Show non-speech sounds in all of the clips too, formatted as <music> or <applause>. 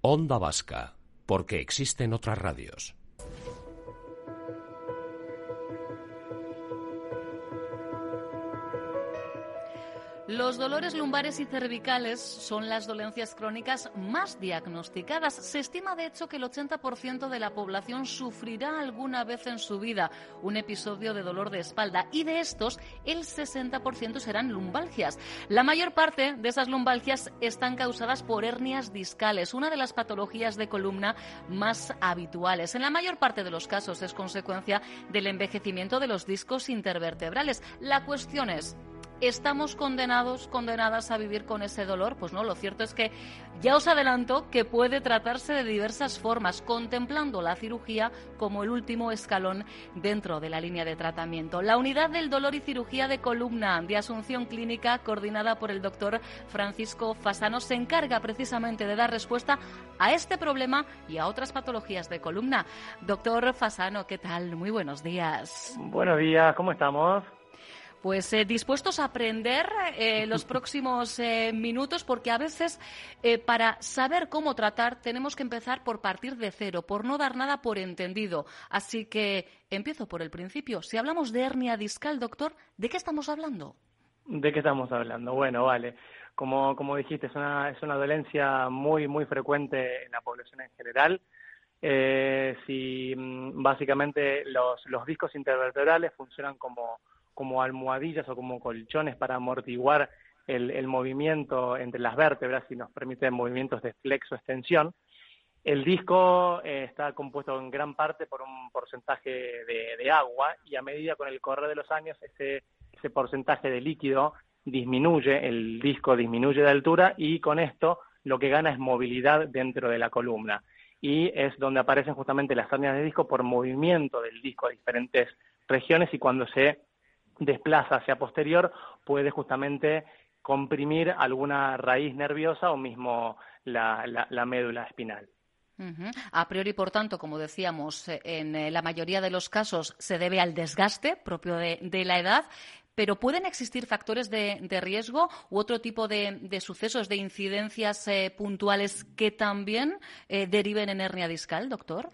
Onda Vasca, porque existen otras radios. Los dolores lumbares y cervicales son las dolencias crónicas más diagnosticadas. Se estima, de hecho, que el 80% de la población sufrirá alguna vez en su vida un episodio de dolor de espalda y de estos el 60% serán lumbalgias. La mayor parte de esas lumbalgias están causadas por hernias discales, una de las patologías de columna más habituales. En la mayor parte de los casos es consecuencia del envejecimiento de los discos intervertebrales. La cuestión es, ¿Estamos condenados, condenadas a vivir con ese dolor? Pues no, lo cierto es que ya os adelanto que puede tratarse de diversas formas, contemplando la cirugía como el último escalón dentro de la línea de tratamiento. La unidad del dolor y cirugía de columna de Asunción Clínica, coordinada por el doctor Francisco Fasano, se encarga precisamente de dar respuesta a este problema y a otras patologías de columna. Doctor Fasano, ¿qué tal? Muy buenos días. Buenos días, ¿cómo estamos? Pues eh, dispuestos a aprender eh, los próximos eh, minutos, porque a veces para saber cómo tratar tenemos que empezar por partir de cero, por no dar nada por entendido. Así que empiezo por el principio. Si hablamos de hernia discal, doctor, ¿de qué estamos hablando? ¿De qué estamos hablando? Bueno, vale. Como, como dijiste, es una, es una dolencia muy, muy frecuente en la población en general. si mm, básicamente los, los discos intervertebrales funcionan como como almohadillas o como colchones para amortiguar el, movimiento entre las vértebras y nos permite movimientos de flexo-extensión. El disco eh, está compuesto en gran parte por un porcentaje de, agua y a medida con el correr de los años ese, ese porcentaje de líquido disminuye, el disco disminuye de altura y con esto lo que gana es movilidad dentro de la columna. Y es donde aparecen justamente las hernias de disco por movimiento del disco a diferentes regiones y cuando se desplaza hacia posterior puede justamente comprimir alguna raíz nerviosa o mismo la, médula espinal. A priori, por tanto, como decíamos, eh, en eh, la mayoría de los casos se debe al desgaste propio de, la edad, pero ¿pueden existir factores de, riesgo u otro tipo de, sucesos, de incidencias eh, puntuales que también deriven en hernia discal, doctor?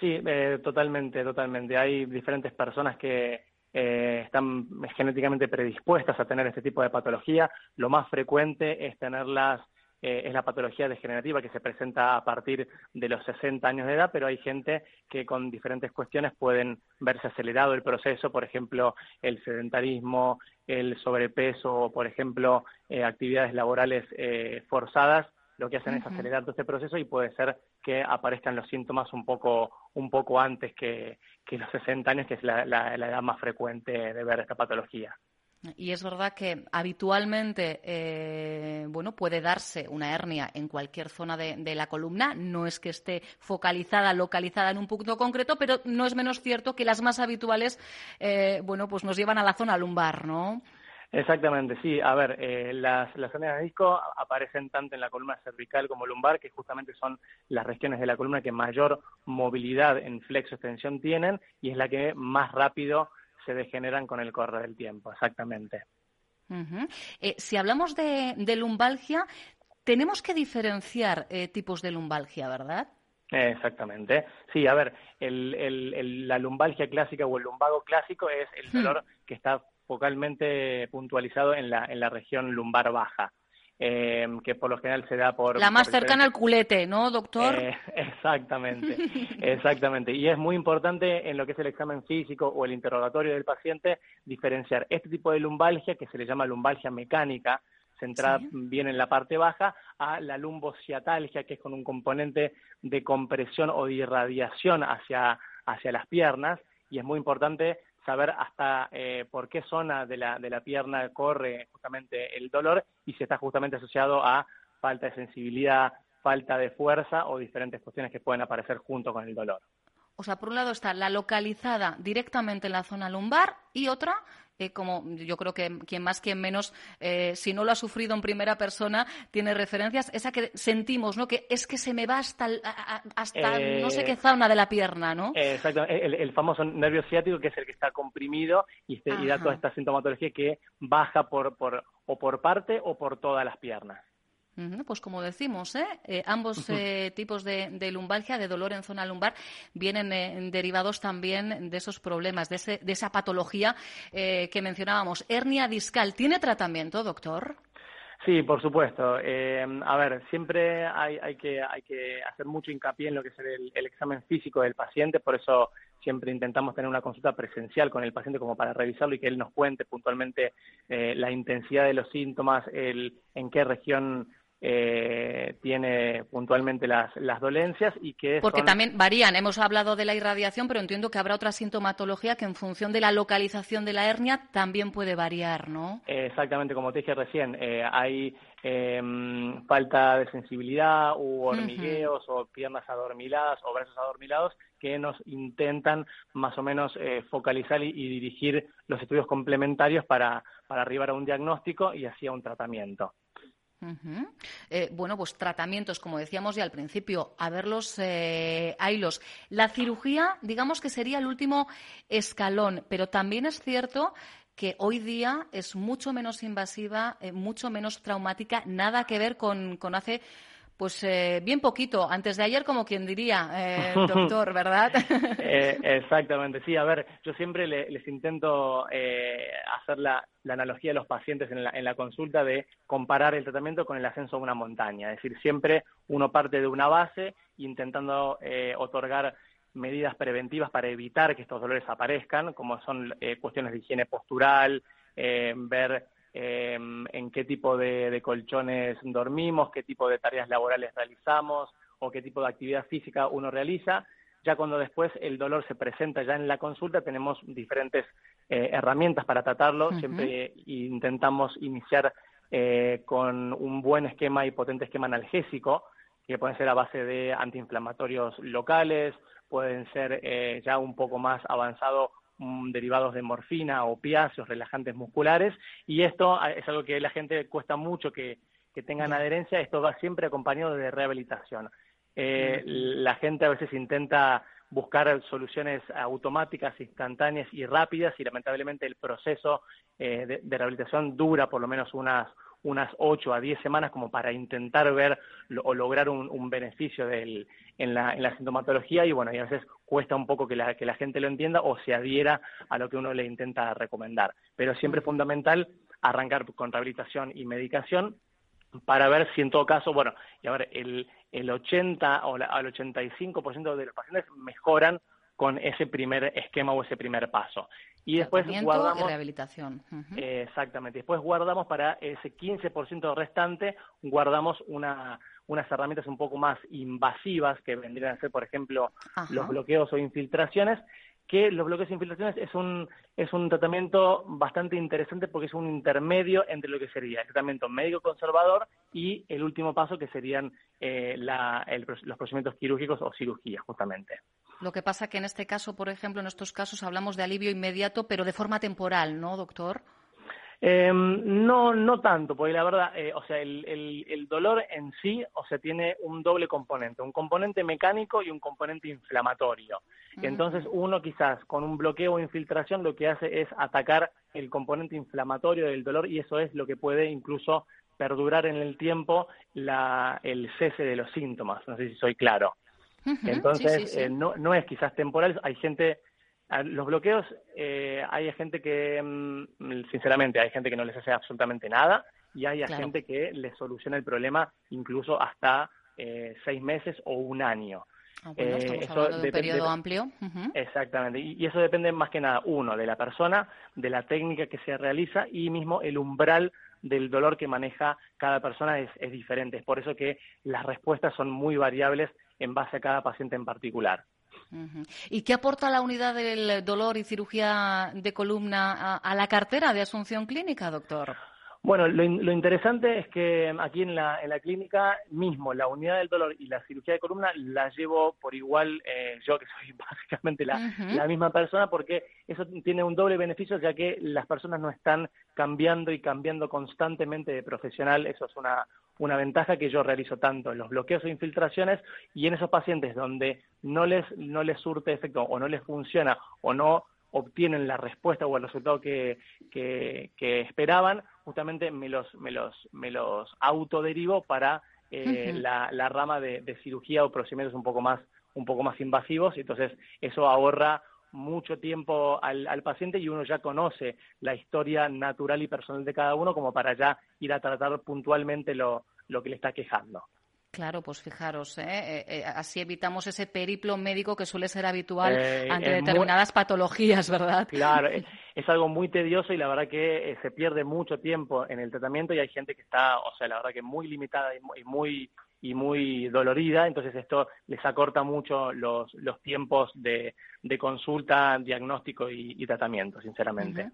Sí, totalmente, totalmente. Hay diferentes personas que eh, están genéticamente predispuestas a tener este tipo de patología. Lo más frecuente es tenerlas, eh, es la patología degenerativa que se presenta a partir de los 60 años de edad, pero hay gente que con diferentes cuestiones pueden verse acelerado el proceso, por ejemplo, el sedentarismo, el sobrepeso, por ejemplo, eh, actividades laborales forzadas lo que hacen es acelerar todo este proceso y puede ser que aparezcan los síntomas un poco, un poco antes que, los 60 años, que es la, edad más frecuente de ver esta patología. Y es verdad que habitualmente eh, bueno, puede darse una hernia en cualquier zona de, la columna. No es que esté focalizada, localizada en un punto concreto, pero no es menos cierto que las más habituales eh, bueno, pues nos llevan a la zona lumbar, ¿no? Exactamente, sí. A ver, eh, las, las hernias de disco aparecen tanto en la columna cervical como lumbar, que justamente son las regiones de la columna que mayor movilidad en flexo-extensión tienen y es la que más rápido se degeneran con el correr del tiempo, exactamente. Eh, si hablamos de, lumbalgia, tenemos que diferenciar eh, tipos de lumbalgia, ¿verdad? Exactamente. Sí, a ver, el, la lumbalgia clásica o el lumbago clásico es el hmm. dolor que está focalmente puntualizado en la, en la región lumbar baja. Eh, que por lo general se da por... La más cercana al culete, ¿no, doctor? Eh, <laughs> exactamente, <laughs> exactamente. Y es muy importante en lo que es el examen físico o el interrogatorio del paciente diferenciar este tipo de lumbalgia, que se le llama lumbalgia mecánica, centrada bien en la parte baja, a la lumbociatalgia, que es con un componente de compresión o de irradiación hacia, hacia las piernas, y es muy importante saber hasta eh, por qué zona de la, de la pierna corre justamente el dolor y si está justamente asociado a falta de sensibilidad falta de fuerza o diferentes cuestiones que pueden aparecer junto con el dolor. O sea, por un lado está la localizada directamente en la zona lumbar y otra, eh, como yo creo que quien más, quien menos, eh, si no lo ha sufrido en primera persona, tiene referencias, esa que sentimos, ¿no? Que es que se me va hasta, hasta no sé qué zona de la pierna, ¿no? exacto, el, famoso nervio ciático que es el que está comprimido y, este, y da toda esta sintomatología que baja por, por, o por parte o por todas las piernas. Pues como decimos, ¿eh? Eh, ambos eh, tipos de, lumbalgia, de dolor en zona lumbar, vienen derivados también de esos problemas, de, de esa patología que mencionábamos. Hernia discal, ¿tiene tratamiento, doctor? Sí, por supuesto. a ver, siempre hay, hay, que, hay que hacer mucho hincapié en lo que es el, el examen físico del paciente, por eso siempre intentamos tener una consulta presencial con el paciente como para revisarlo y que él nos cuente puntualmente la intensidad de los síntomas, el, en qué región eh, tiene puntualmente las, las dolencias y que porque también varían. Hemos hablado de la irradiación pero entiendo que habrá otra sintomatología que en función de la localización de la hernia también puede variar no exactamente como te dije recién eh, hay em, falta de sensibilidad u hormigueos o piernas adormiladas o brazos adormilados que nos intentan más o menos eh, focalizar y, dirigir los estudios complementarios para, para arribar a un diagnóstico y así a un tratamiento. Eh, bueno, pues tratamientos, como decíamos ya al principio, a verlos, eh, haylos. La cirugía, digamos que sería el último escalón, pero también es cierto que hoy día es mucho menos invasiva, eh, mucho menos traumática, nada que ver con, con hace pues eh, bien poquito, antes de ayer, como quien diría, eh, <laughs> doctor, ¿verdad? <laughs> Eh, exactamente, sí. A ver, yo siempre les intento hacer la, analogía a los pacientes en la, en la consulta de comparar el tratamiento con el ascenso a una montaña. Es decir, siempre uno parte de una base intentando otorgar medidas preventivas para evitar que estos dolores aparezcan, como son cuestiones de higiene postural, ver eh, en qué tipo de, colchones dormimos, qué tipo de tareas laborales realizamos o qué tipo de actividad física uno realiza. Ya cuando después el dolor se presenta ya en la consulta, tenemos diferentes eh, herramientas para tratarlo. Siempre intentamos iniciar eh, con un buen esquema y potente esquema analgésico, que pueden ser a base de antiinflamatorios locales, pueden ser eh, ya un poco más avanzado derivados de morfina, opiáceos, relajantes musculares, y esto es algo que la gente cuesta mucho que, tengan adherencia, esto va siempre acompañado de rehabilitación. Eh, la gente a veces intenta buscar soluciones automáticas, instantáneas y rápidas, y lamentablemente el proceso eh, de rehabilitación dura por lo menos unas unas 8 a 10 semanas como para intentar ver o lograr un, beneficio del, en, la, en la sintomatología y bueno, y a veces cuesta un poco que la, que la gente lo entienda o se adhiera a lo que uno le intenta recomendar. Pero siempre es fundamental arrancar con rehabilitación y medicación para ver si en todo caso, bueno, y a ver, el, el 80 o al 85% de los pacientes mejoran con ese primer esquema o ese primer paso. Y después guardamos. rehabilitación. exactamente. Después guardamos para ese 15% restante, guardamos una, unas herramientas un poco más invasivas que vendrían a ser, por ejemplo, los bloqueos o infiltraciones, que los bloqueos e infiltraciones es un, es un tratamiento bastante interesante porque es un intermedio entre lo que sería el tratamiento médico conservador y el último paso que serían eh, la, los procedimientos quirúrgicos o cirugías, justamente. Lo que pasa que en este caso, por ejemplo, en estos casos hablamos de alivio inmediato, pero de forma temporal, ¿no, doctor? Em, no, no tanto, porque la verdad, eh, o sea, el, el, dolor en sí, o sea, tiene un doble componente, un componente mecánico y un componente inflamatorio. Entonces, uno quizás con un bloqueo o infiltración lo que hace es atacar el componente inflamatorio del dolor y eso es lo que puede incluso perdurar en el tiempo la, el cese de los síntomas. No sé si soy claro. Entonces, eh, no, no es quizás temporal, hay gente, los bloqueos, eh, hay gente que, mm, sinceramente, hay gente que no les hace absolutamente nada y hay gente que les soluciona el problema incluso hasta eh, seis meses o un año. Ah, eso de un periodo amplio. Exactamente. Y, eso depende más que nada, uno, de la persona, de la técnica que se realiza y mismo el umbral del dolor que maneja cada persona es, es diferente. Es por eso que las respuestas son muy variables en base a cada paciente en particular. ¿Y qué aporta la unidad del dolor y cirugía de columna a, la cartera de Asunción Clínica, doctor? Bueno, lo, interesante es que aquí en la, en la clínica mismo, la unidad del dolor y la cirugía de columna la llevo por igual eh, yo, que soy <laughs> básicamente la, la, misma persona, porque eso tiene un doble beneficio, ya que las personas no están cambiando y cambiando constantemente de profesional. Eso es una, una ventaja que yo realizo tanto en los bloqueos o infiltraciones y en esos pacientes donde no les, no les surte efecto o no les funciona o no obtienen la respuesta o el resultado que, que, esperaban, justamente me los, me los, me los autoderivo para eh, la, la, rama de, cirugía o procedimientos un poco más, un poco más invasivos, y entonces eso ahorra mucho tiempo al, al, paciente y uno ya conoce la historia natural y personal de cada uno como para ya ir a tratar puntualmente lo, lo que le está quejando. Claro, pues fijaros, ¿eh? Eh, eh, así evitamos ese periplo médico que suele ser habitual ante determinadas patologías, ¿verdad? Claro, <laughs> es, algo muy tedioso y la verdad que se pierde mucho tiempo en el tratamiento y hay gente que está, o sea, la verdad que muy limitada y muy y muy dolorida, entonces esto les acorta mucho los, los tiempos de, de consulta, diagnóstico y, tratamiento, sinceramente.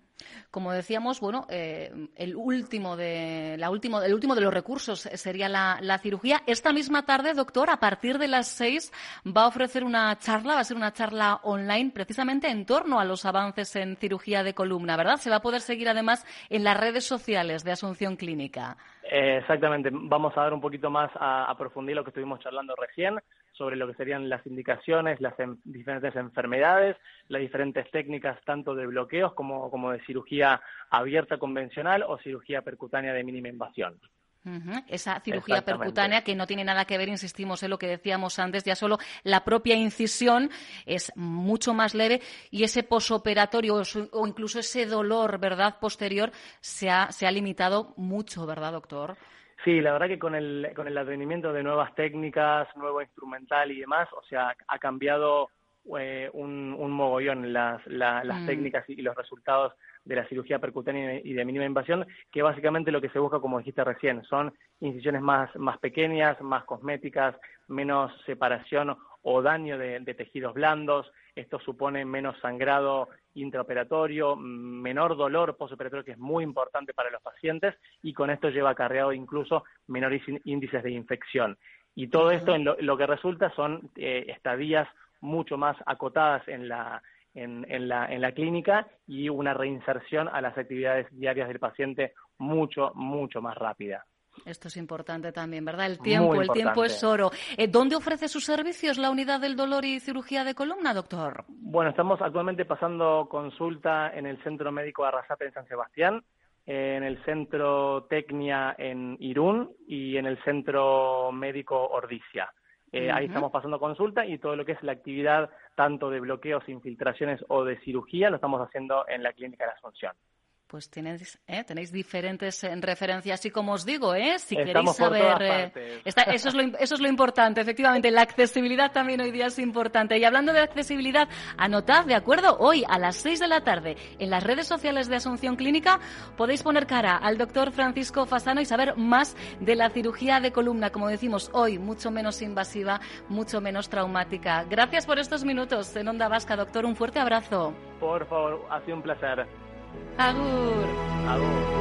Como decíamos, bueno, eh, el último de la último, el último de los recursos sería la, la, cirugía. Esta misma tarde, doctor, a partir de las seis va a ofrecer una charla, va a ser una charla online precisamente en torno a los avances en cirugía de columna, ¿verdad? Se va a poder seguir además en las redes sociales de Asunción Clínica. Eh, exactamente, vamos a dar un poquito más a, a lo que estuvimos charlando recién sobre lo que serían las indicaciones, las diferentes enfermedades, las diferentes técnicas tanto de bloqueos como, como de cirugía abierta convencional o cirugía percutánea de mínima invasión. Esa cirugía percutánea que no tiene nada que ver, insistimos en lo que decíamos antes, ya solo la propia incisión es mucho más leve y ese posoperatorio o incluso ese dolor, ¿verdad?, posterior se ha, se ha limitado mucho, ¿verdad, doctor? Sí, la verdad que con el, con el advenimiento de nuevas técnicas, nuevo instrumental y demás, o sea, ha cambiado eh, un, un, mogollón las, las mm. técnicas y los resultados de la cirugía percutánea y de mínima invasión, que básicamente lo que se busca, como dijiste recién, son incisiones más, más pequeñas, más cosméticas, menos separación o daño de, tejidos blandos. Esto supone menos sangrado intraoperatorio, menor dolor postoperatorio, que es muy importante para los pacientes, y con esto lleva acarreado incluso menores índices de infección. Y todo esto en lo, que resulta son eh, estadías mucho más acotadas en la, en, la, en la clínica y una reinserción a las actividades diarias del paciente mucho, mucho más rápida. Esto es importante también, ¿verdad? El tiempo, el tiempo es oro. Eh, ¿Dónde ofrece sus servicios la unidad del dolor y cirugía de columna, doctor? Bueno, estamos actualmente pasando consulta en el Centro Médico Arrasate en San Sebastián, en el Centro Tecnia en Irún y en el Centro Médico Ordicia. Eh, ahí estamos pasando consulta y todo lo que es la actividad tanto de bloqueos, infiltraciones o de cirugía lo estamos haciendo en la Clínica de la Asunción pues tenéis, ¿eh? tenéis diferentes eh, referencias y como os digo, ¿eh? si queréis saber, eh, eso, es lo, eso es lo importante, efectivamente, la accesibilidad también hoy día es importante. Y hablando de accesibilidad, anotad, ¿de acuerdo? Hoy a las 6 de la tarde en las redes sociales de Asunción Clínica podéis poner cara al doctor Francisco Fasano y saber más de la cirugía de columna, como decimos hoy, mucho menos invasiva, mucho menos traumática. Gracias por estos minutos en Onda Vasca, doctor, un fuerte abrazo. Por favor, ha sido un placer. Agur. Agur.